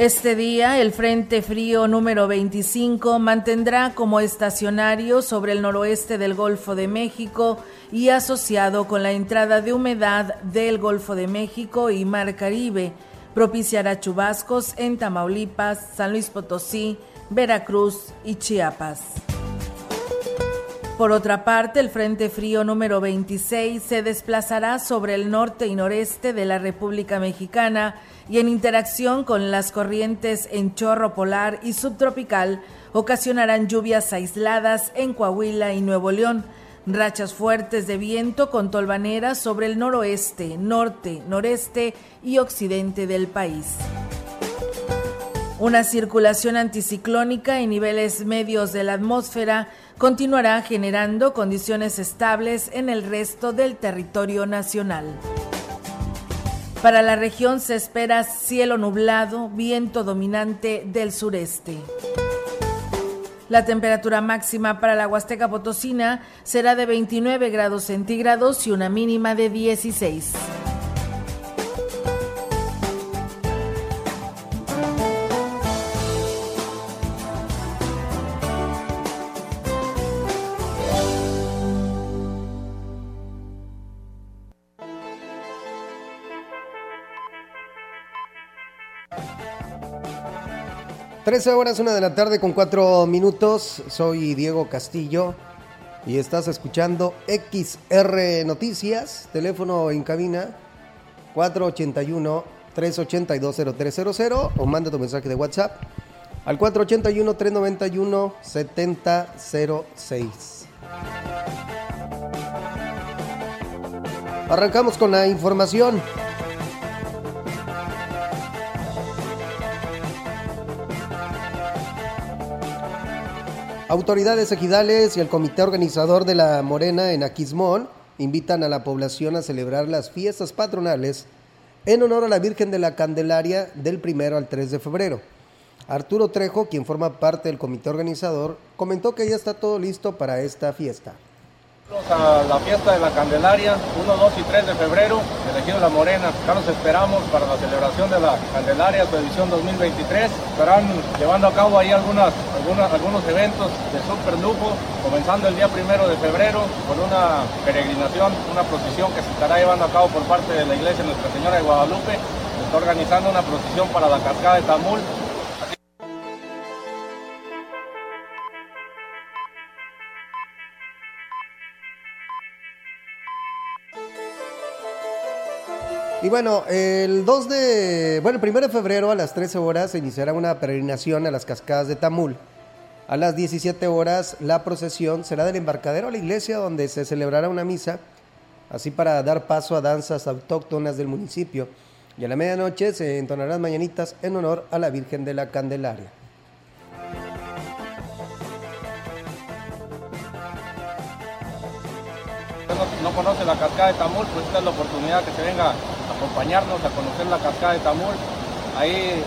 Este día, el Frente Frío número 25 mantendrá como estacionario sobre el noroeste del Golfo de México y asociado con la entrada de humedad del Golfo de México y Mar Caribe, propiciará chubascos en Tamaulipas, San Luis Potosí, Veracruz y Chiapas. Por otra parte, el Frente Frío número 26 se desplazará sobre el norte y noreste de la República Mexicana y en interacción con las corrientes en chorro polar y subtropical ocasionarán lluvias aisladas en Coahuila y Nuevo León, rachas fuertes de viento con tolvaneras sobre el noroeste, norte, noreste y occidente del país. Una circulación anticiclónica en niveles medios de la atmósfera continuará generando condiciones estables en el resto del territorio nacional. Para la región se espera cielo nublado, viento dominante del sureste. La temperatura máxima para la Huasteca Potosina será de 29 grados centígrados y una mínima de 16. Trece horas, una de la tarde con cuatro minutos. Soy Diego Castillo y estás escuchando XR Noticias. Teléfono en cabina 481-382-0300 o manda tu mensaje de WhatsApp al 481-391-7006. Arrancamos con la información. Autoridades ejidales y el comité organizador de la Morena en Aquismón invitan a la población a celebrar las fiestas patronales en honor a la Virgen de la Candelaria del primero al 3 de febrero. Arturo Trejo, quien forma parte del comité organizador, comentó que ya está todo listo para esta fiesta a la fiesta de la Candelaria, 1, 2 y 3 de febrero, elegido La Morena. Acá nos esperamos para la celebración de la Candelaria, su edición 2023. Estarán llevando a cabo ahí algunas, algunos eventos de super lujo, comenzando el día primero de febrero con una peregrinación, una procesión que se estará llevando a cabo por parte de la iglesia Nuestra Señora de Guadalupe. Se está organizando una procesión para la cascada de Tamul, Y bueno, el 2 de, bueno, el 1 de febrero a las 13 horas se iniciará una peregrinación a las cascadas de Tamul. A las 17 horas la procesión será del embarcadero a la iglesia donde se celebrará una misa, así para dar paso a danzas autóctonas del municipio. Y a la medianoche se entonarán mañanitas en honor a la Virgen de la Candelaria. no conoce la cascada de Tamul, pues esta es la oportunidad que se venga acompañarnos a conocer la cascada de Tamul. Ahí el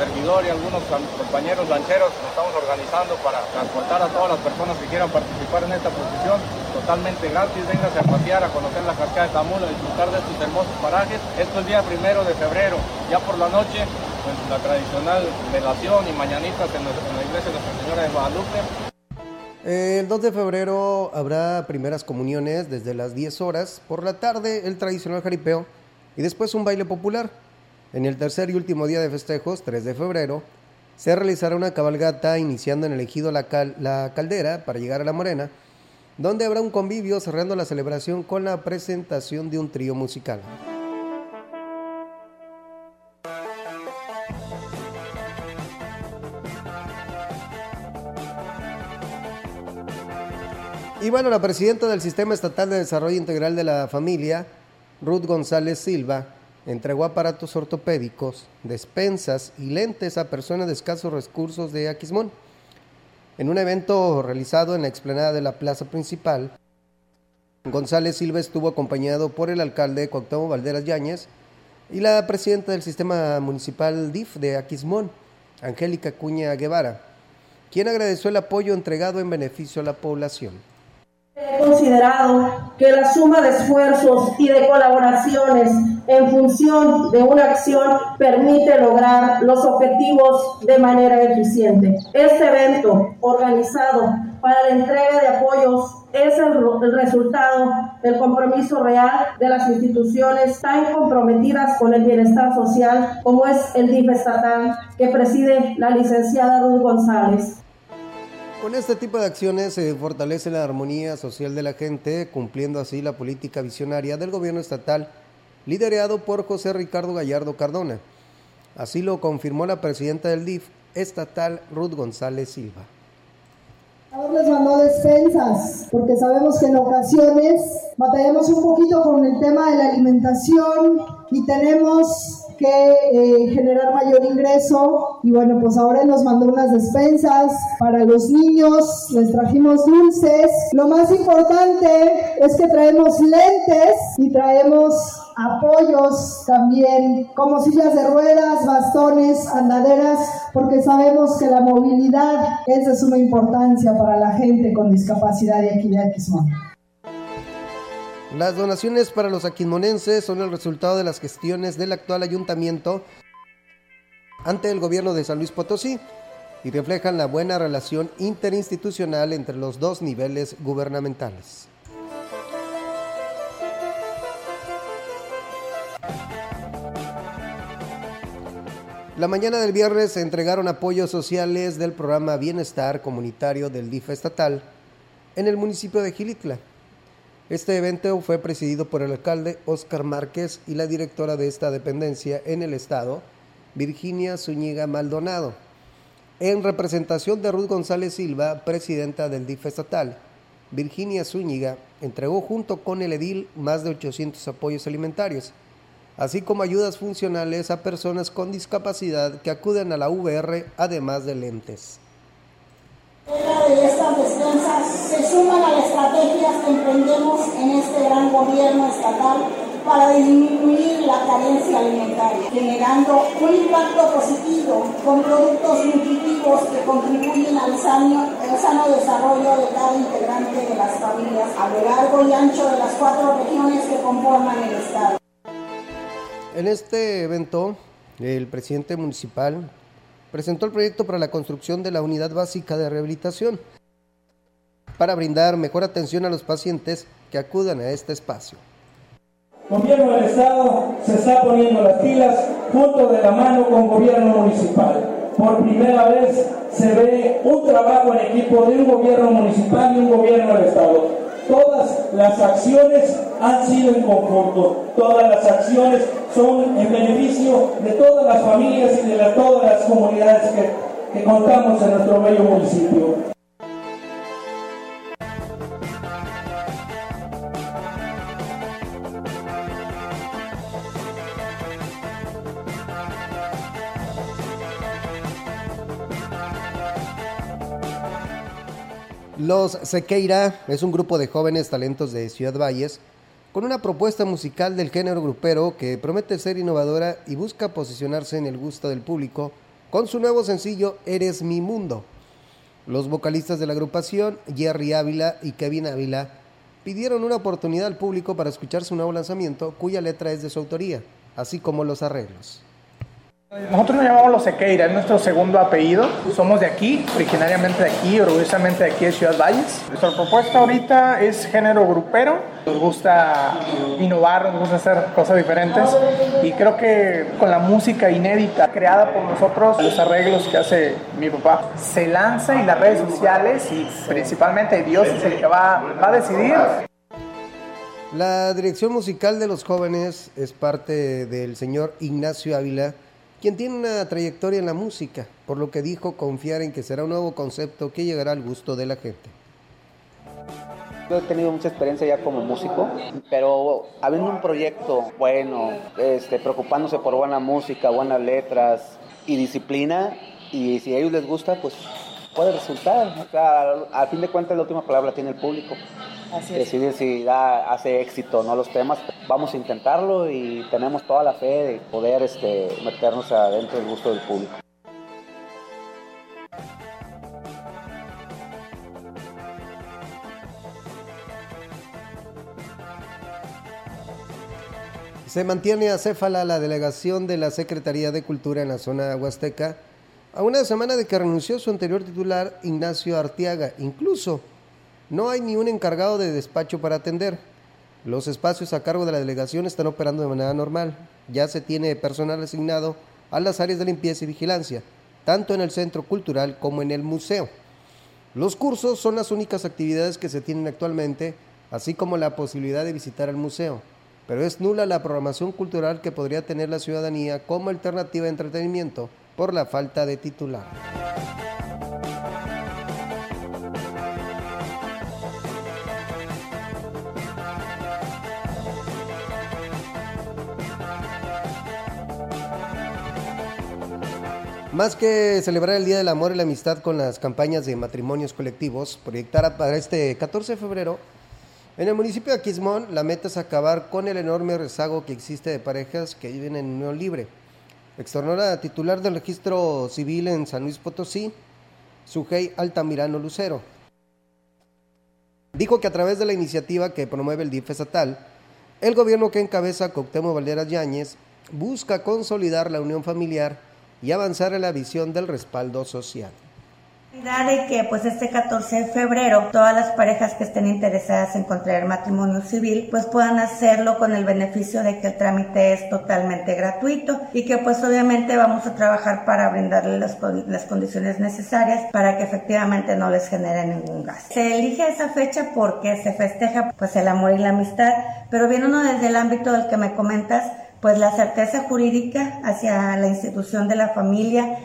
servidor y algunos compañeros lancheros nos estamos organizando para transportar a todas las personas que quieran participar en esta procesión totalmente gratis. Véngase a pasear, a conocer la cascada de Tamul, a disfrutar de estos hermosos parajes. Esto es día primero de febrero. Ya por la noche, la tradicional velación y mañanitas en, la iglesia de Nuestra Señora de Guadalupe. El 2 de febrero habrá primeras comuniones desde las 10 horas. Por la tarde, el tradicional jaripeo y después un baile popular. En el tercer y último día de festejos, 3 de febrero, se realizará una cabalgata iniciando en el ejido la, la Caldera para llegar a La Morena, donde habrá un convivio cerrando la celebración con la presentación de un trío musical. Y bueno, la presidenta del Sistema Estatal de Desarrollo Integral de la Familia, Ruth González Silva, entregó aparatos ortopédicos, despensas y lentes a personas de escasos recursos de Aquismón. En un evento realizado en la explanada de la plaza principal, González Silva estuvo acompañado por el alcalde Cuauhtémoc Valderas Yáñez y la presidenta del sistema municipal DIF de Aquismón, Angélica Cuña Guevara, quien agradeció el apoyo entregado en beneficio a la población. He considerado que la suma de esfuerzos y de colaboraciones en función de una acción permite lograr los objetivos de manera eficiente. Este evento organizado para la entrega de apoyos es el, resultado del compromiso real de las instituciones tan comprometidas con el bienestar social como es el DIF estatal que preside la licenciada Ruth González. Con este tipo de acciones se fortalece la armonía social de la gente, cumpliendo así la política visionaria del gobierno estatal, liderado por José Ricardo Gallardo Cardona. Así lo confirmó la presidenta del DIF estatal, Ruth González Silva. les mandó despensas, porque sabemos que en ocasiones batallamos un poquito con el tema de la alimentación y tenemos que eh, generar mayor ingreso. Y bueno, pues ahora nos mandó unas despensas para los niños, les trajimos dulces. Lo más importante es que traemos lentes y traemos apoyos también, como sillas de ruedas, bastones, andaderas, porque sabemos que la movilidad es de suma importancia para la gente con discapacidad y equidad las donaciones para los aquismonenses son el resultado de las gestiones del actual ayuntamiento ante el gobierno de San Luis Potosí y reflejan la buena relación interinstitucional entre los dos niveles gubernamentales. La mañana del viernes se entregaron apoyos sociales del programa Bienestar Comunitario del DIF estatal en el municipio de Gilitla. Este evento fue presidido por el alcalde Óscar Márquez y la directora de esta dependencia en el estado, Virginia Zúñiga Maldonado. En representación de Ruth González Silva, presidenta del DIF estatal, Virginia Zúñiga entregó junto con el edil más de 800 apoyos alimentarios, así como ayudas funcionales a personas con discapacidad que acuden a la VR, además de lentes de estas despensas se suman a las estrategias que emprendemos en este gran gobierno estatal para disminuir la carencia alimentaria, generando un impacto positivo con productos nutritivos que contribuyen al sano, sano desarrollo de cada integrante de las familias a lo largo y ancho de las cuatro regiones que conforman el Estado. En este evento, el presidente municipal presentó el proyecto para la construcción de la unidad básica de rehabilitación para brindar mejor atención a los pacientes que acudan a este espacio. Gobierno del Estado se está poniendo las pilas junto de la mano con gobierno municipal. Por primera vez se ve un trabajo en equipo de un gobierno municipal y un gobierno del Estado todas las acciones han sido en conjunto, todas las acciones son en beneficio de todas las familias y de todas las comunidades que, que contamos en nuestro bello municipio. Los Sequeira es un grupo de jóvenes talentos de Ciudad Valles con una propuesta musical del género grupero que promete ser innovadora y busca posicionarse en el gusto del público con su nuevo sencillo Eres mi mundo. Los vocalistas de la agrupación, Jerry Ávila y Kevin Ávila, pidieron una oportunidad al público para escuchar su nuevo lanzamiento cuya letra es de su autoría, así como los arreglos. Nosotros nos llamamos los Sequeira, es nuestro segundo apellido. Somos de aquí, originariamente de aquí, orgullosamente de aquí de Ciudad Valles. Nuestra propuesta ahorita es género grupero. Nos gusta innovar, nos gusta hacer cosas diferentes. Y creo que con la música inédita creada por nosotros, los arreglos que hace mi papá, se lanza y las redes sociales y principalmente Dios es el que va a decidir. La dirección musical de los jóvenes es parte del señor Ignacio Ávila quien tiene una trayectoria en la música, por lo que dijo confiar en que será un nuevo concepto que llegará al gusto de la gente. Yo he tenido mucha experiencia ya como músico, pero habiendo un proyecto bueno, este, preocupándose por buena música, buenas letras y disciplina, y si a ellos les gusta, pues puede resultar. O sea, al fin de cuentas la última palabra tiene el público. Así Decidir si da, hace éxito o no los temas. Vamos a intentarlo y tenemos toda la fe de poder este, meternos adentro del gusto del público. Se mantiene acéfala la delegación de la Secretaría de Cultura en la zona huasteca a una semana de que renunció su anterior titular Ignacio Artiaga. Incluso no hay ni un encargado de despacho para atender. Los espacios a cargo de la delegación están operando de manera normal. Ya se tiene personal asignado a las áreas de limpieza y vigilancia, tanto en el centro cultural como en el museo. Los cursos son las únicas actividades que se tienen actualmente, así como la posibilidad de visitar el museo, pero es nula la programación cultural que podría tener la ciudadanía como alternativa de entretenimiento por la falta de titular. Más que celebrar el Día del Amor y la Amistad con las campañas de matrimonios colectivos, proyectada para este 14 de febrero, en el municipio de Aquismón la meta es acabar con el enorme rezago que existe de parejas que viven en unión libre. Externó la titular del registro civil en San Luis Potosí, Sujei Altamirano Lucero. Dijo que a través de la iniciativa que promueve el DIF estatal, el gobierno que encabeza Coctemo Valderas Yáñez busca consolidar la unión familiar y avanzar en la visión del respaldo social de que pues este 14 de febrero todas las parejas que estén interesadas en contraer matrimonio civil pues puedan hacerlo con el beneficio de que el trámite es totalmente gratuito y que pues obviamente vamos a trabajar para brindarles las, las condiciones necesarias para que efectivamente no les genere ningún gasto. Se elige esa fecha porque se festeja pues el amor y la amistad, pero viene uno desde el ámbito del que me comentas pues la certeza jurídica hacia la institución de la familia.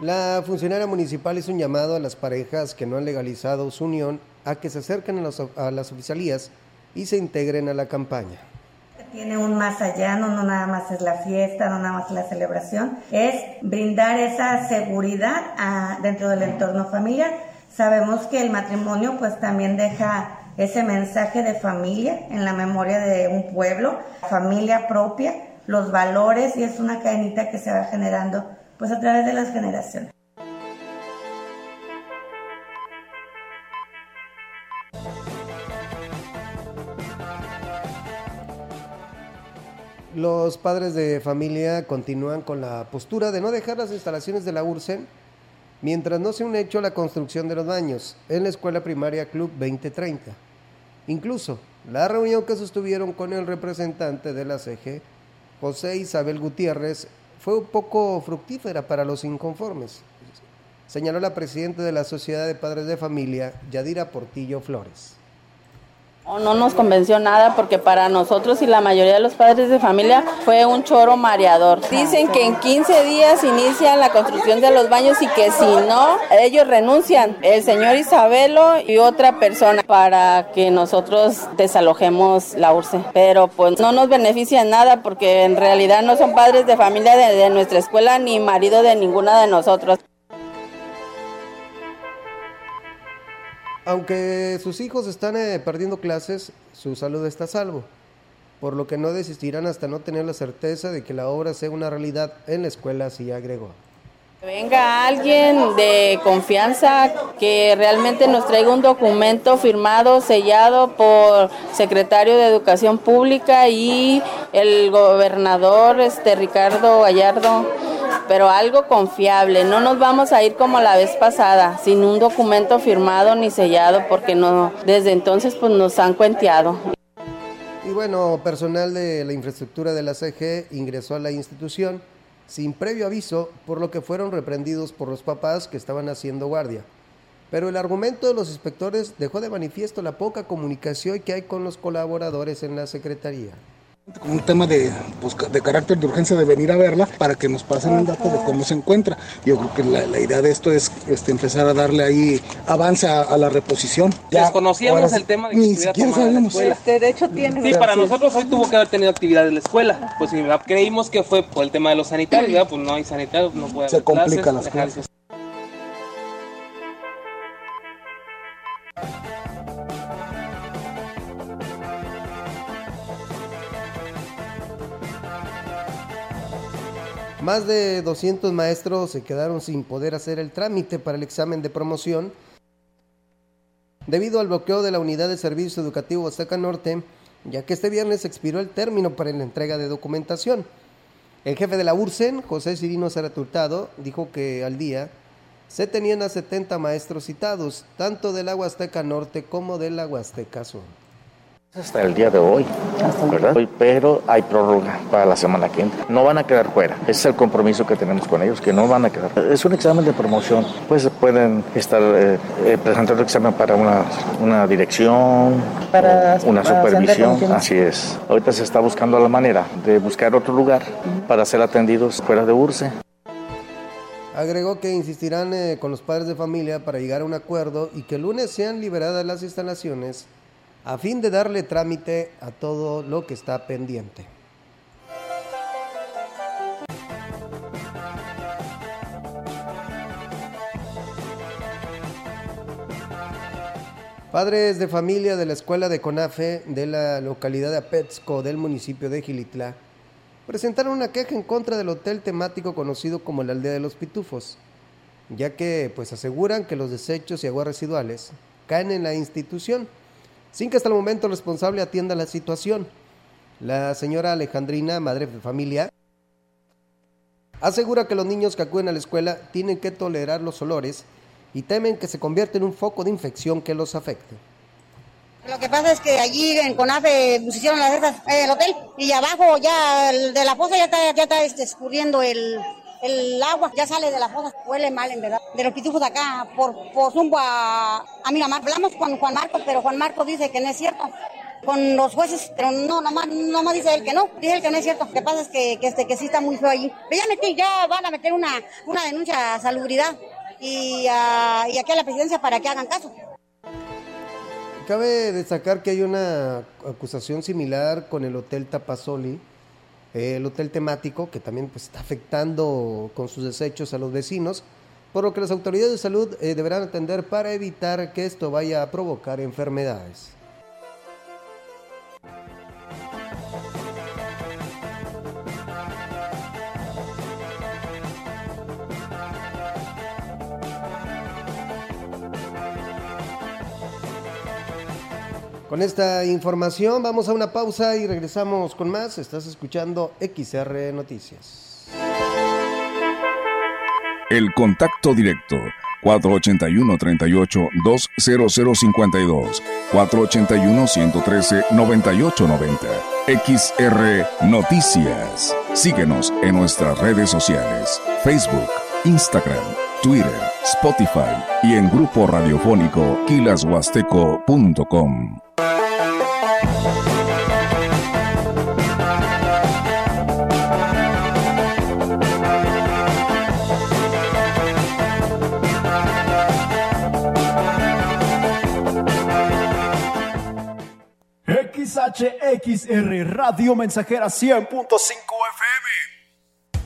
La funcionaria municipal hizo un llamado a las parejas que no han legalizado su unión a que se acerquen a, las oficialías y se integren a la campaña. Tiene un más allá, no, no nada más es la fiesta, no nada más es la celebración, es brindar esa seguridad dentro del entorno familiar. Sabemos que el matrimonio pues también deja ese mensaje de familia en la memoria de un pueblo, familia propia, los valores y es una cadenita que se va generando pues a través de las generaciones. Los padres de familia continúan con la postura de no dejar las instalaciones de la URSEN mientras no se un hecho la construcción de los baños en la escuela primaria Club 2030. Incluso la reunión que sostuvieron con el representante de la CG, José Isabel Gutiérrez, fue un poco fructífera para los inconformes, señaló la presidenta de la Sociedad de Padres de Familia, Yadira Portillo Flores. No nos convenció nada porque para nosotros y la mayoría de los padres de familia fue un choro mareador. Dicen que en 15 días inicia la construcción de los baños y que si no, ellos renuncian, el señor Isabelo y otra persona para que nosotros desalojemos la URSE. Pero pues no nos beneficia nada porque en realidad no son padres de familia de nuestra escuela ni marido de ninguna de nosotros. Aunque sus hijos están eh, perdiendo clases, su salud está a salvo, por lo que no desistirán hasta no tener la certeza de que la obra sea una realidad en la escuela, así agregó. Venga alguien de confianza que realmente nos traiga un documento firmado, sellado por secretario de Educación Pública y el gobernador este Ricardo Gallardo, pero algo confiable. No nos vamos a ir como la vez pasada, sin un documento firmado ni sellado, porque no desde entonces pues nos han cuenteado. Y bueno, personal de la infraestructura de la CG ingresó a la institución sin previo aviso, por lo que fueron reprendidos por los papás que estaban haciendo guardia. Pero el argumento de los inspectores dejó de manifiesto la poca comunicación que hay con los colaboradores en la Secretaría un tema de, pues, de carácter de urgencia de venir a verla para que nos pasen un dato de cómo se encuentra. Yo creo que la, idea de esto es este, empezar a darle ahí avance a, la reposición. Desconocíamos el tema de que ni siquiera sabíamos. Este, de hecho tiene. Sí, para nosotros hoy tuvo que haber tenido actividad en la escuela. Pues creímos que fue por el tema de los sanitarios, pues no hay sanitarios, no puede Se complican las clases. Más de 200 maestros se quedaron sin poder hacer el trámite para el examen de promoción debido al bloqueo de la Unidad de Servicio Educativo Azteca Norte, ya que este viernes expiró el término para la entrega de documentación. El jefe de la URSEN, José Cirino Zaraturtado, dijo que al día se tenían a 70 maestros citados, tanto del Huasteca Norte como del Huasteca Sur. Hasta el día de hoy, ¿verdad? Pero hay prórroga para la semana que entra. No van a quedar fuera. Ese es el compromiso que tenemos con ellos, que no van a quedar. Es un examen de promoción. Pues pueden estar eh, eh, presentando el examen para una, una dirección, para, una supervisión. Así es. Ahorita se está buscando la manera de buscar otro lugar para ser atendidos fuera de URSE. Agregó que insistirán eh, con los padres de familia para llegar a un acuerdo y que el lunes sean liberadas las instalaciones a fin de darle trámite a todo lo que está pendiente. Padres de familia de la escuela de CONAFE de la localidad de Apetzco del municipio de Gilitla presentaron una queja en contra del hotel temático conocido como la Aldea de los Pitufos, ya que pues aseguran que los desechos y aguas residuales caen en la institución sin que hasta el momento el responsable atienda la situación. La señora Alejandrina, madre de familia, asegura que los niños que acuden a la escuela tienen que tolerar los olores y temen que se convierta en un foco de infección que los afecte. Lo que pasa es que allí en CONAFE pusieron las el hotel y abajo ya de la fosa ya está, ya está este, escurriendo el, el agua ya sale de la fosa, huele mal en verdad. De los pitufos acá, por, por zumbo a, a Miramar. Hablamos con Juan Marcos, pero Juan Marcos dice que no es cierto. Con los jueces, pero no, nomás, nomás dice él que no, dice él que no es cierto. Lo que pasa es que, que, este, que sí está muy feo allí. Pero ya metí, ya van a meter una, una denuncia a salubridad y, y aquí a la presidencia para que hagan caso. Cabe destacar que hay una acusación similar con el Hotel Tapasoli, el hotel temático, que también pues, está afectando con sus desechos a los vecinos, por lo que las autoridades de salud eh, deberán atender para evitar que esto vaya a provocar enfermedades. Con esta información vamos a una pausa y regresamos con más. Estás escuchando XR Noticias. El contacto directo 481-38-20052 481-113-9890 XR Noticias. Síguenos en nuestras redes sociales, Facebook, Instagram, Twitter, Spotify y en grupo radiofónico kilashuasteco.com. XHXR Radio Mensajera 100.5 FM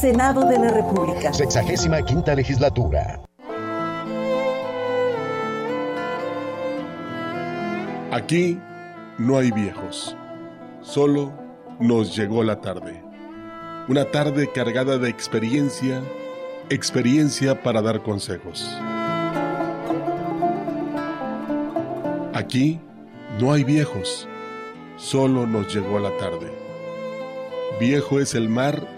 Senado de la República. Sexagésima quinta legislatura. Aquí no hay viejos, solo nos llegó la tarde. Una tarde cargada de experiencia, experiencia para dar consejos. Aquí no hay viejos, solo nos llegó la tarde. Viejo es el mar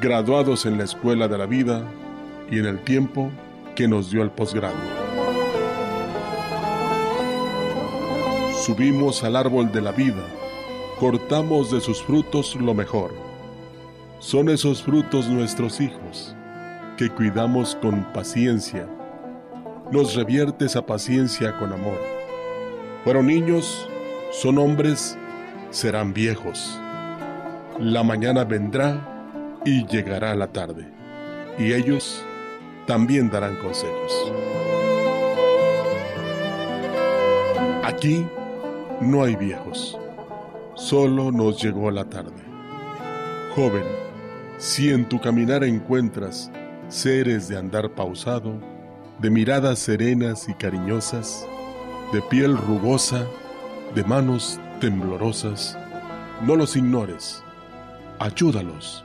graduados en la escuela de la vida y en el tiempo que nos dio el posgrado. Subimos al árbol de la vida, cortamos de sus frutos lo mejor. Son esos frutos nuestros hijos, que cuidamos con paciencia. Nos revierte esa paciencia con amor. Fueron niños, son hombres, serán viejos. La mañana vendrá y llegará la tarde, y ellos también darán consejos. Aquí no hay viejos, solo nos llegó la tarde. Joven, si en tu caminar encuentras seres de andar pausado, de miradas serenas y cariñosas, de piel rugosa, de manos temblorosas, no los ignores, ayúdalos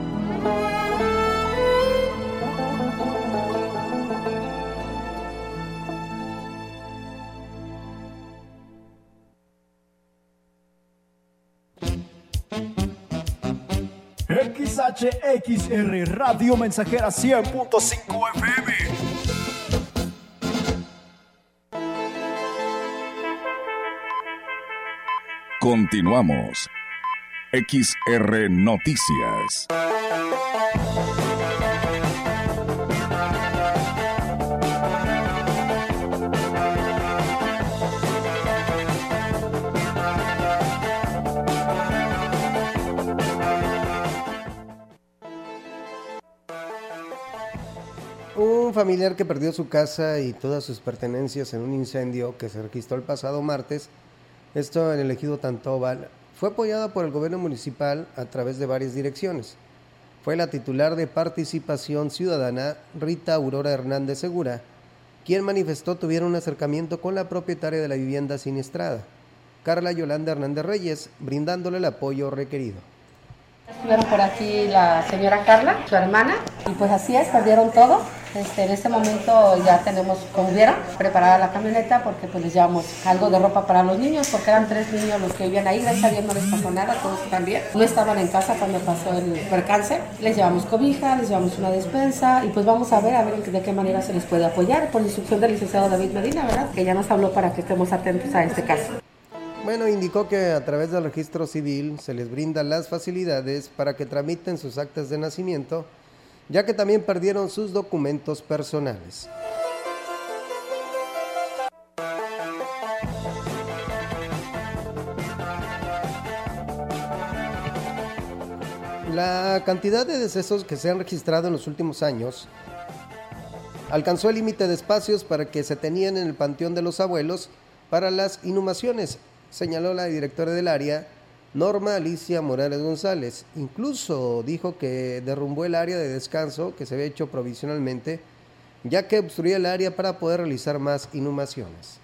XR Radio Mensajera 100.5 FM. Continuamos. XR Noticias. Un familiar que perdió su casa y todas sus pertenencias en un incendio que se registró el pasado martes, esto en el ejido Tantóbal, fue apoyado por el gobierno municipal a través de varias direcciones. Fue la titular de Participación Ciudadana, Rita Aurora Hernández Segura, quien manifestó tuviera un acercamiento con la propietaria de la vivienda siniestrada, Carla Yolanda Hernández Reyes, brindándole el apoyo requerido. Estuvieron por aquí la señora Carla, su hermana, y pues así es, perdieron todo. Este, en este momento ya tenemos, como vieron, preparada la camioneta porque pues les llevamos algo de ropa para los niños, porque eran tres niños los que vivían ahí, gracias a Dios no les pasó nada, todos están bien. No estaban en casa cuando pasó el percance. Les llevamos cobija, les llevamos una despensa y pues vamos a ver, a ver de qué manera se les puede apoyar por instrucción del licenciado David Medina, ¿verdad? Que ya nos habló para que estemos atentos a este caso. Bueno, indicó que a través del registro civil se les brinda las facilidades para que tramiten sus actas de nacimiento, ya que también perdieron sus documentos personales. La cantidad de decesos que se han registrado en los últimos años alcanzó el límite de espacios para que se tenían en el panteón de los abuelos para las inhumaciones, señaló la directora del área, Norma Alicia Morales González. Incluso dijo que derrumbó el área de descanso que se había hecho provisionalmente, ya que obstruía el área para poder realizar más inhumaciones.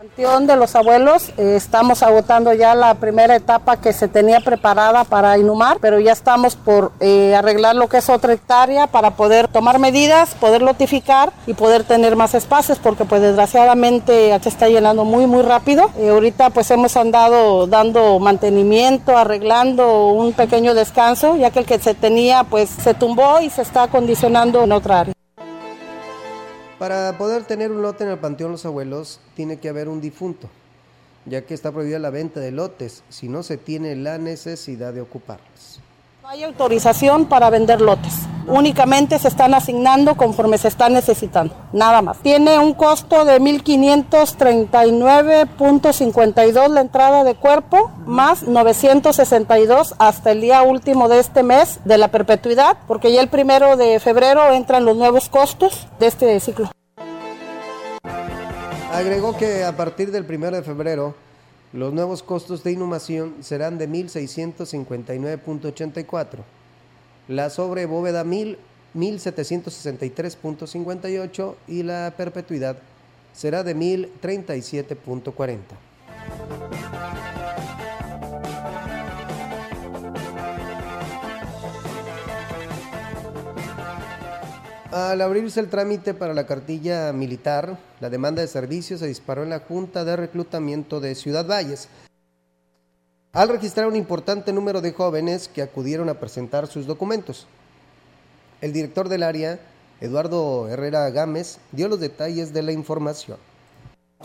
Panteón de los Abuelos, eh, estamos agotando ya la primera etapa que se tenía preparada para inhumar, pero ya estamos por eh, arreglar lo que es otra hectárea para poder tomar medidas, poder notificar y poder tener más espacios, porque pues desgraciadamente se está llenando muy muy rápido. Eh, ahorita pues hemos andado dando mantenimiento, arreglando un pequeño descanso, ya que el que se tenía pues se tumbó y se está acondicionando en otra área. Para poder tener un lote en el Panteón Los Abuelos, tiene que haber un difunto, ya que está prohibida la venta de lotes si no se tiene la necesidad de ocuparlos. Hay autorización para vender lotes. Únicamente se están asignando conforme se están necesitando, nada más. Tiene un costo de 1.539.52 la entrada de cuerpo, más 962 hasta el día último de este mes de la perpetuidad, porque ya el primero de febrero entran los nuevos costos de este ciclo. Agregó que a partir del 1 de febrero, los nuevos costos de inhumación serán de 1.659.84, la sobrebóveda 1.763.58 y la perpetuidad será de 1.037.40. Al abrirse el trámite para la cartilla militar, la demanda de servicio se disparó en la Junta de Reclutamiento de Ciudad Valles, al registrar un importante número de jóvenes que acudieron a presentar sus documentos. El director del área, Eduardo Herrera Gámez, dio los detalles de la información.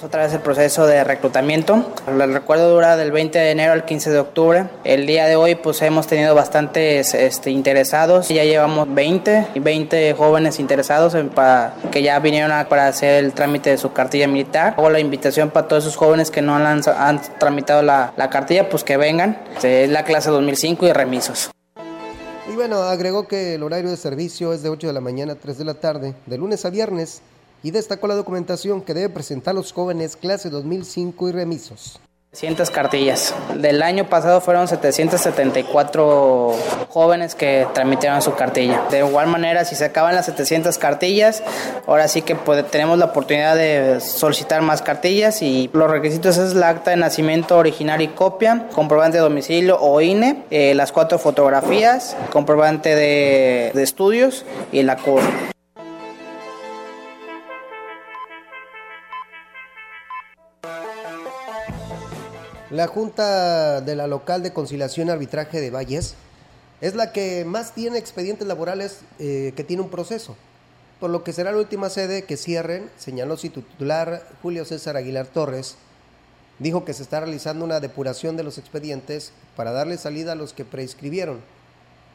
Otra vez el proceso de reclutamiento. El recuerdo dura del 20 de enero al 15 de octubre. El día de hoy pues hemos tenido bastantes este, interesados. Ya llevamos 20 y 20 jóvenes interesados para, que ya vinieron a, para hacer el trámite de su cartilla militar. Hago la invitación para todos esos jóvenes que no han, tramitado la, la, cartilla pues que vengan. Es la clase 2005 y remisos. Y bueno, agregó que el horario de servicio es de 8 de la mañana a 3 de la tarde, de lunes a viernes y destacó la documentación que debe presentar los jóvenes clase 2005 y remisos. 700 cartillas. Del año pasado fueron 774 jóvenes que tramitieron su cartilla. De igual manera, si se acaban las 700 cartillas, ahora sí que tenemos la oportunidad de solicitar más cartillas y los requisitos es la acta de nacimiento original y copia, comprobante de domicilio o INE, eh, las cuatro fotografías, comprobante de, de estudios y la CUR. La Junta de la Local de Conciliación y Arbitraje de Valles es la que más tiene expedientes laborales eh, que tiene un proceso, por lo que será la última sede que cierren, señaló su titular Julio César Aguilar Torres. Dijo que se está realizando una depuración de los expedientes para darle salida a los que prescribieron.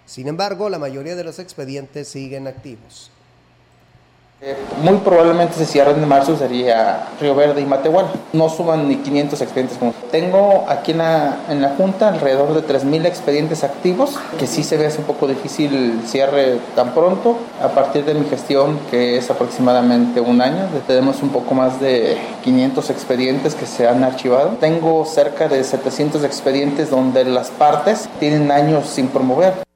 Sin embargo, la mayoría de los expedientes siguen activos. Eh, muy probablemente se cierren en marzo sería Río Verde y Matehuala. No suman ni 500 expedientes. Tengo aquí en la, en la Junta alrededor de 3.000 expedientes activos, que sí se ve un poco difícil el cierre tan pronto. A partir de mi gestión, que es aproximadamente un año, tenemos un poco más de 500 expedientes que se han archivado. Tengo cerca de 700 expedientes donde las partes tienen años sin promover.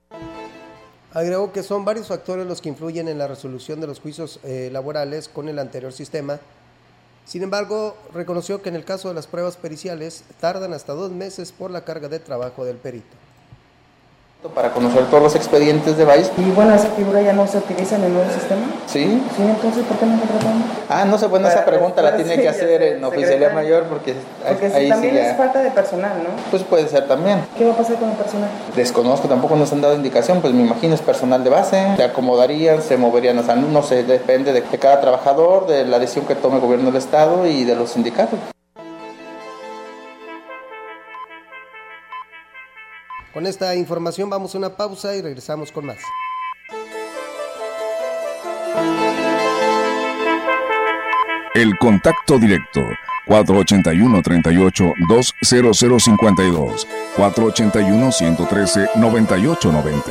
Agregó que son varios factores los que influyen en la resolución de los juicios eh, laborales con el anterior sistema. Sin embargo, reconoció que en el caso de las pruebas periciales tardan hasta dos meses por la carga de trabajo del perito para conocer todos los expedientes de Vice. ¿Y bueno, esa figura ya no se utiliza en el nuevo sistema? Sí. Sí, entonces, ¿por qué no se tratando? Ah, no sé, bueno, esa pregunta la tiene que hacer en oficialía mayor porque, porque ahí también sí ya... es falta de personal, ¿no? Pues puede ser también. ¿Qué va a pasar con el personal? Desconozco, tampoco nos han dado indicación, pues me imagino es personal de base, se acomodarían, se moverían, o sea, no sé, depende de cada trabajador, de la decisión que tome el gobierno del Estado y de los sindicatos. Con esta información vamos a una pausa y regresamos con más. El contacto directo 481 38 20052 481-113-9890.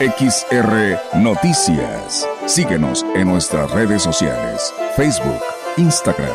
XR Noticias. Síguenos en nuestras redes sociales, Facebook, Instagram,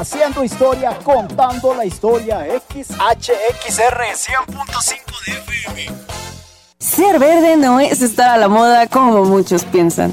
haciendo historia, contando la historia. XHXR 100.5 de FM. Ser verde no es estar a la moda como muchos piensan.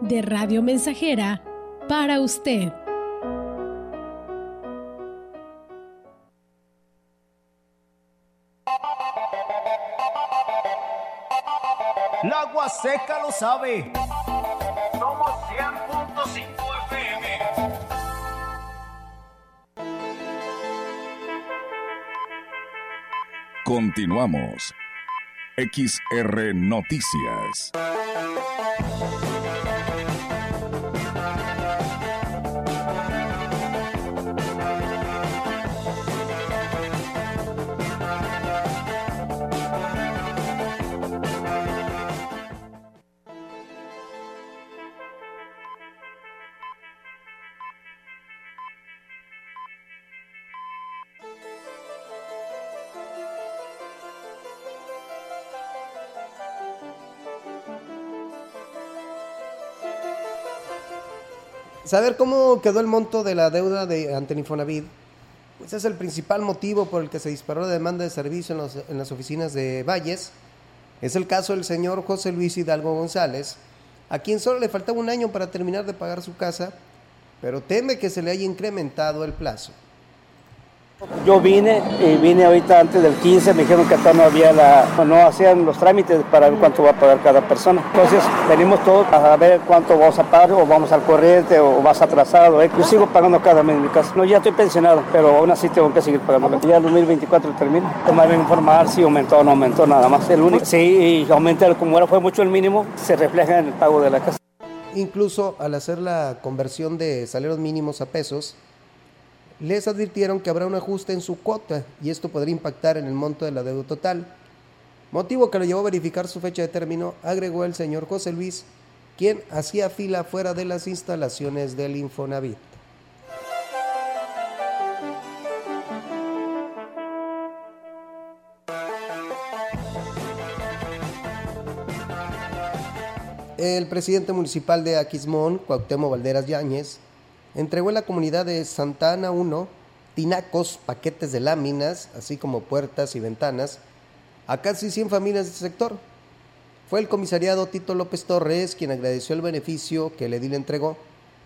de Radio Mensajera para usted. La agua seca lo sabe. Somos 100.5 FM. Continuamos. XR Noticias. Saber cómo quedó el monto de la deuda de ante Infonavit, pues es el principal motivo por el que se disparó la demanda de servicio en, los- en las oficinas de Valles. Es el caso del señor José Luis Hidalgo González, a quien solo le faltaba un año para terminar de pagar su casa, pero teme que se le haya incrementado el plazo. Yo vine y vine ahorita antes del 15, me dijeron que acá no había la, no hacían los trámites para ver cuánto va a pagar cada persona. Entonces venimos todos a ver cuánto vamos a pagar o vamos al corriente o vas atrasado. ¿eh? Yo sigo pagando cada mes en mi casa. No, ya estoy pensionado, pero aún así tengo que seguir pagando. Ya el 2024 termina. Tomarme informar si aumentó o no aumentó nada más. El único, sí, y aumenta, como era fue mucho el mínimo, se refleja en el pago de la casa. Incluso al hacer la conversión de salarios mínimos a pesos, les advirtieron que habrá un ajuste en su cuota y esto podría impactar en el monto de la deuda total. Motivo que lo llevó a verificar su fecha de término, agregó el señor José Luis, quien hacía fila fuera de las instalaciones del Infonavit. El presidente municipal de Aquismón, Cuauhtémoc Valderas Yáñez, entregó en la comunidad de Santa Ana 1 tinacos, paquetes de láminas, así como puertas y ventanas, a casi 100 familias del sector. Fue el comisariado Tito López Torres quien agradeció el beneficio que el edil entregó,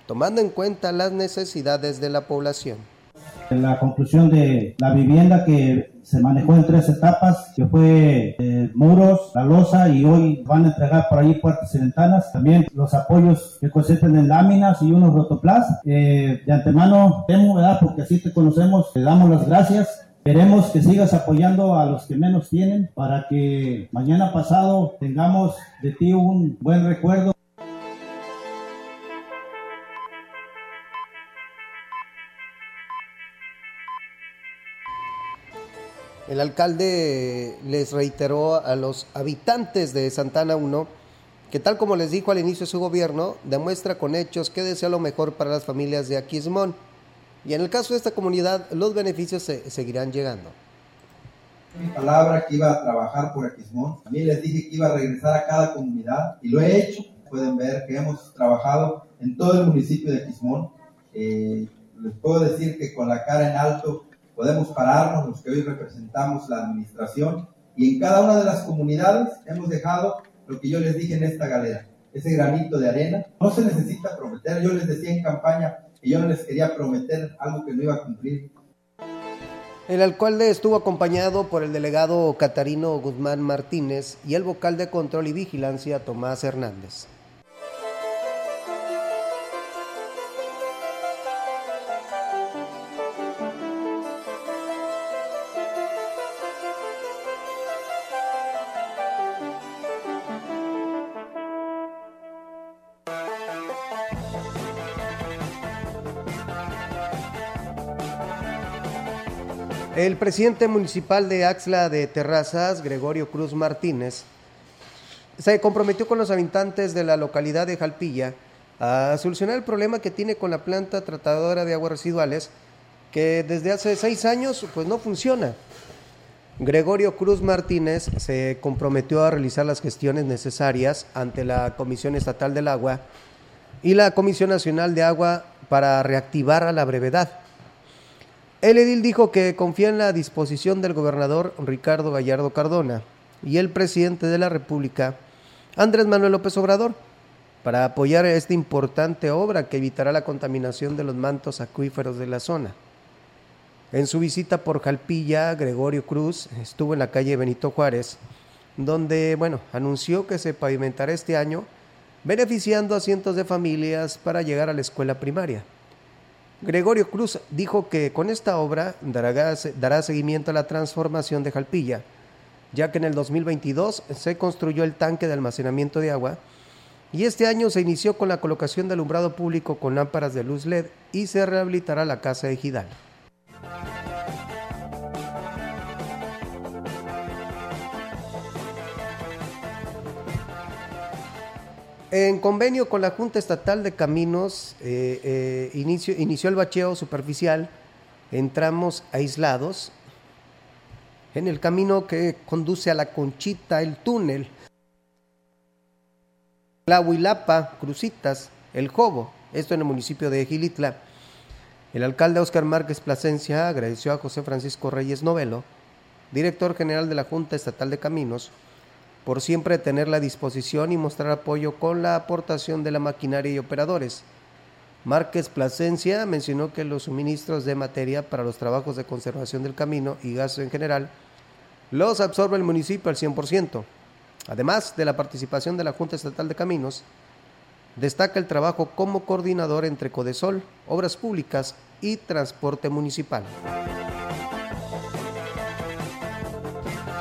tomando en cuenta las necesidades de la población. La conclusión de la vivienda que se manejó en tres etapas, que fue eh, muros, la losa y hoy van a entregar por ahí puertas y ventanas. También los apoyos que consisten en láminas y unos rotoplas. Eh, de antemano, temo, ¿verdad? Porque así te conocemos, te damos las gracias. Queremos que sigas apoyando a los que menos tienen para que mañana pasado tengamos de ti un buen recuerdo. El alcalde les reiteró a los habitantes de Santana 1 que tal como les dijo al inicio de su gobierno, demuestra con hechos que desea lo mejor para las familias de Aquismón. Y en el caso de esta comunidad, los beneficios se, seguirán llegando. Mi palabra que iba a trabajar por Aquismón. También les dije que iba a regresar a cada comunidad y lo he hecho. Pueden ver que hemos trabajado en todo el municipio de Aquismón. Eh, les puedo decir que con la cara en alto podemos pararnos los que hoy representamos la administración y en cada una de las comunidades hemos dejado lo que yo les dije en esta galera, ese granito de arena. No se necesita prometer, yo les decía en campaña que yo no les quería prometer algo que no iba a cumplir. El alcalde estuvo acompañado por el delegado Catarino Guzmán Martínez y el vocal de control y vigilancia Tomás Hernández. El presidente municipal de Axla de Terrazas, Gregorio Cruz Martínez, se comprometió con los habitantes de la localidad de Jalpilla a solucionar el problema que tiene con la planta tratadora de aguas residuales que desde hace seis años pues no funciona. Gregorio Cruz Martínez se comprometió a realizar las gestiones necesarias ante la Comisión Estatal del Agua y la Comisión Nacional de Agua para reactivar a la brevedad. El edil dijo que confía en la disposición del gobernador Ricardo Gallardo Cardona y el presidente de la República, Andrés Manuel López Obrador, para apoyar esta importante obra que evitará la contaminación de los mantos acuíferos de la zona. En su visita por Jalpilla, Gregorio Cruz estuvo en la calle Benito Juárez, donde, bueno, anunció que se pavimentará este año, beneficiando a cientos de familias para llegar a la escuela primaria. Gregorio Cruz dijo que con esta obra dará, seguimiento a la transformación de Jalpilla, ya que en el 2022 se construyó el tanque de almacenamiento de agua y este año se inició con la colocación de alumbrado público con lámparas de luz LED y se rehabilitará la casa ejidal. En convenio con la Junta Estatal de Caminos, eh, eh, inició el bacheo superficial en tramos aislados en el camino que conduce a la Conchita, el túnel, la Huilapa, Crucitas, el Jobo, esto en el municipio de Gilitla. El alcalde Oscar Márquez Plasencia agradeció a José Francisco Reyes Novelo, director general de la Junta Estatal de Caminos, por siempre tener la disposición y mostrar apoyo con la aportación de la maquinaria y operadores. Márquez Plasencia mencionó que los suministros de materia para los trabajos de conservación del camino y gasto en general los absorbe el municipio al 100%. Además de la participación de la Junta Estatal de Caminos, destaca el trabajo como coordinador entre Codesol, Obras Públicas y Transporte Municipal.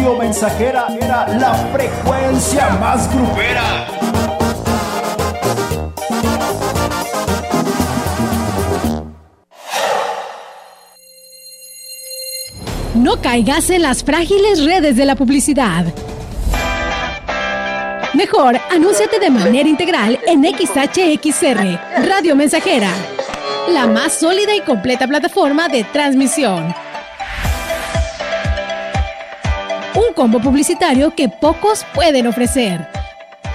Radio Mensajera era la frecuencia más grupera. No caigas en las frágiles redes de la publicidad. Mejor, anúnciate de manera integral en XHXR, Radio Mensajera, la más sólida y completa plataforma de transmisión. Un combo publicitario que pocos pueden ofrecer.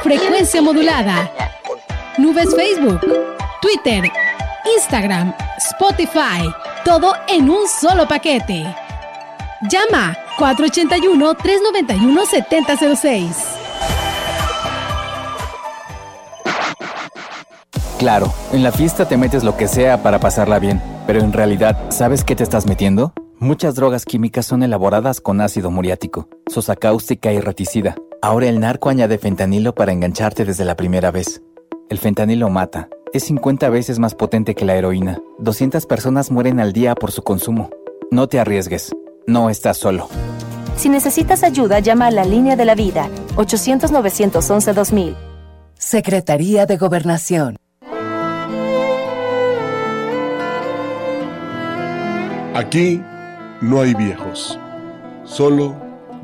Frecuencia modulada. Nubes Facebook, Twitter, Instagram, Spotify. Todo en un solo paquete. Llama 481-391-7006. Claro, en la fiesta te metes lo que sea para pasarla bien, pero en realidad, ¿sabes qué te estás metiendo? Muchas drogas químicas son elaboradas con ácido muriático, sosa cáustica y reticida. Ahora el narco añade fentanilo para engancharte desde la primera vez. El fentanilo mata. Es 50 veces más potente que la heroína. 200 personas mueren al día por su consumo. No te arriesgues. No estás solo. Si necesitas ayuda, llama a la línea de la vida, 800-911-2000. Secretaría de Gobernación. Aquí no hay viejos, solo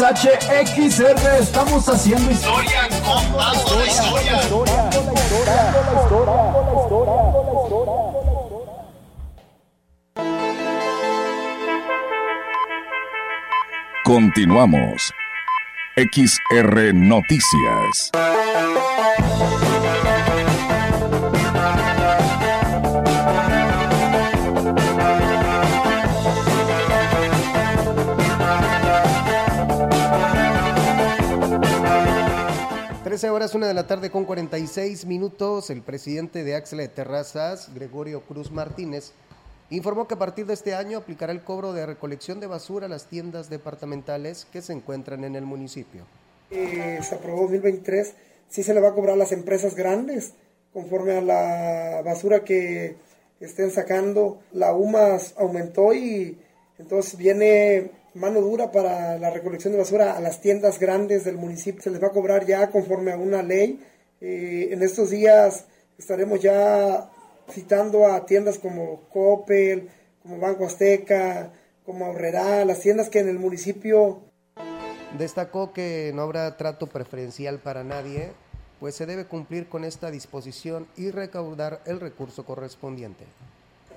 XHXR estamos haciendo historia, contando la historia. Continuamos. XR Noticias. Horas, una de la tarde con 46 minutos, el presidente de Axla de Terrazas, Gregorio Cruz Martínez, informó que a partir de este año aplicará el cobro de recolección de basura a las tiendas departamentales que se encuentran en el municipio. Eh, se aprobó 2023, sí se le va a cobrar a las empresas grandes, conforme a la basura que estén sacando. La UMAS aumentó y entonces viene mano dura para la recolección de basura a las tiendas grandes del municipio. Se les va a cobrar ya conforme a una ley. Eh, en estos días estaremos ya citando a tiendas como Coppel, como Banco Azteca, como Ahorrera, las tiendas que en el municipio... Destacó que no habrá trato preferencial para nadie, pues se debe cumplir con esta disposición y recaudar el recurso correspondiente.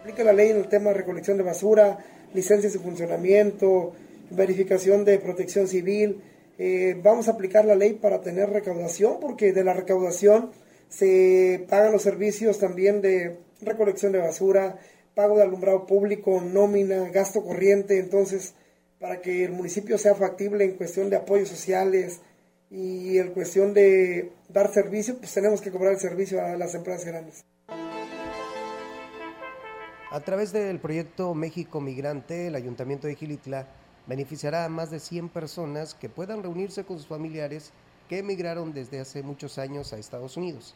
Aplica la ley en el tema de recolección de basura, licencias de funcionamiento, verificación de protección civil. Eh, vamos a aplicar la ley para tener recaudación, porque de la recaudación se pagan los servicios también de recolección de basura, pago de alumbrado público, nómina, gasto corriente. Entonces, para que el municipio sea factible en cuestión de apoyos sociales y en cuestión de dar servicio, pues tenemos que cobrar el servicio a las empresas grandes. A través del proyecto México Migrante, el Ayuntamiento de Gilitla beneficiará a más de 100 personas que puedan reunirse con sus familiares que emigraron desde hace muchos años a Estados Unidos.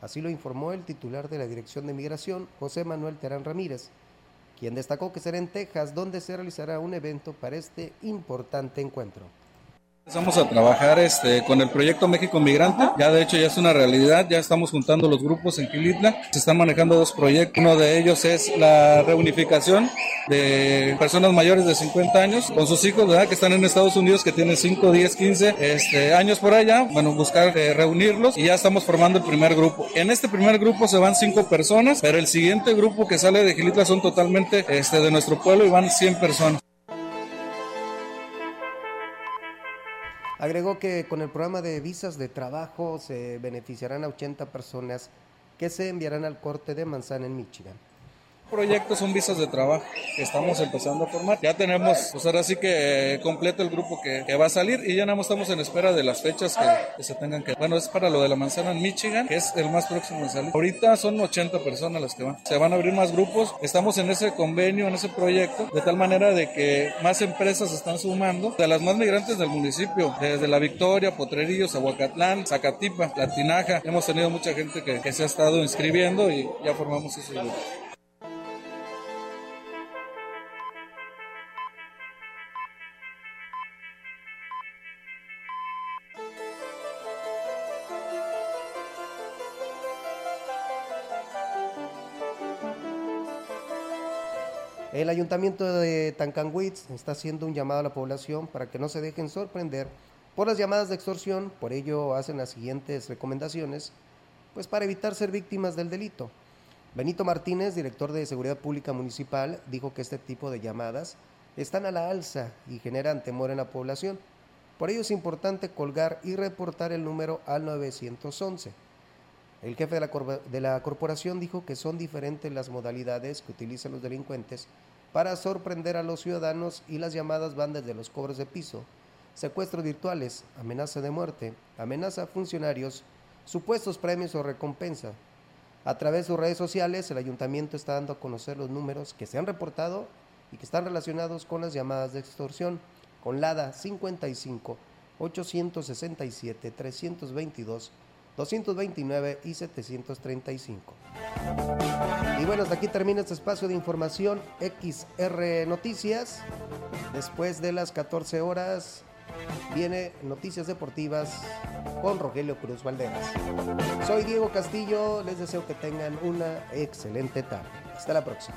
Así lo informó el titular de la Dirección de Migración, José Manuel Terán Ramírez, quien destacó que será en Texas donde se realizará un evento para este importante encuentro. Empezamos a trabajar este, con el proyecto México Migrante. Ya de hecho ya es una realidad. Ya estamos juntando los grupos en Quilitla. Se están manejando dos proyectos. Uno de ellos es la reunificación de personas mayores de 50 años con sus hijos, ¿verdad? Que están en Estados Unidos, que tienen 5, 10, 15 este, años por allá. Bueno, buscar eh, reunirlos y ya estamos formando el primer grupo. En este primer grupo se van 5 personas, pero el siguiente grupo que sale de Quilitla son totalmente este, de nuestro pueblo y van 100 personas. Agregó que con el programa de visas de trabajo se beneficiarán a 80 personas que se enviarán al corte de manzana en Michigan proyectos son visas de trabajo que estamos empezando a formar. Ya tenemos, pues ahora sí que eh, completo el grupo que, va a salir y ya nada más estamos en espera de las fechas que, se tengan que. Bueno, es para lo de la manzana en Michigan, que es el más próximo de salir. Ahorita son 80 personas las que van. Se van a abrir más grupos. Estamos en ese convenio, en ese proyecto, de tal manera de que más empresas están sumando, de las más migrantes del municipio, desde La Victoria, Potrerillos, Aguacatlán, Zacatipa, Latinaja. Hemos tenido mucha gente que, que se ha estado inscribiendo y ya formamos ese grupo. El ayuntamiento de Tancanwitz está haciendo un llamado a la población para que no se dejen sorprender por las llamadas de extorsión, por ello hacen las siguientes recomendaciones, pues para evitar ser víctimas del delito. Benito Martínez, director de Seguridad Pública Municipal, dijo que este tipo de llamadas están a la alza y generan temor en la población. Por ello es importante colgar y reportar el número al 911. El jefe de la, de la corporación dijo que son diferentes las modalidades que utilizan los delincuentes para sorprender a los ciudadanos y las llamadas van desde los cobros de piso, secuestros virtuales, amenaza de muerte, amenaza a funcionarios, supuestos premios o recompensa. A través de sus redes sociales, el ayuntamiento está dando a conocer los números que se han reportado y que están relacionados con las llamadas de extorsión, con LADA 55 867 322 229 y 735. Y bueno, hasta aquí termina este espacio de información XR Noticias. Después de las 14 horas viene Noticias Deportivas con Rogelio Cruz Valderas. Soy Diego Castillo, les deseo que tengan una excelente tarde. Hasta la próxima.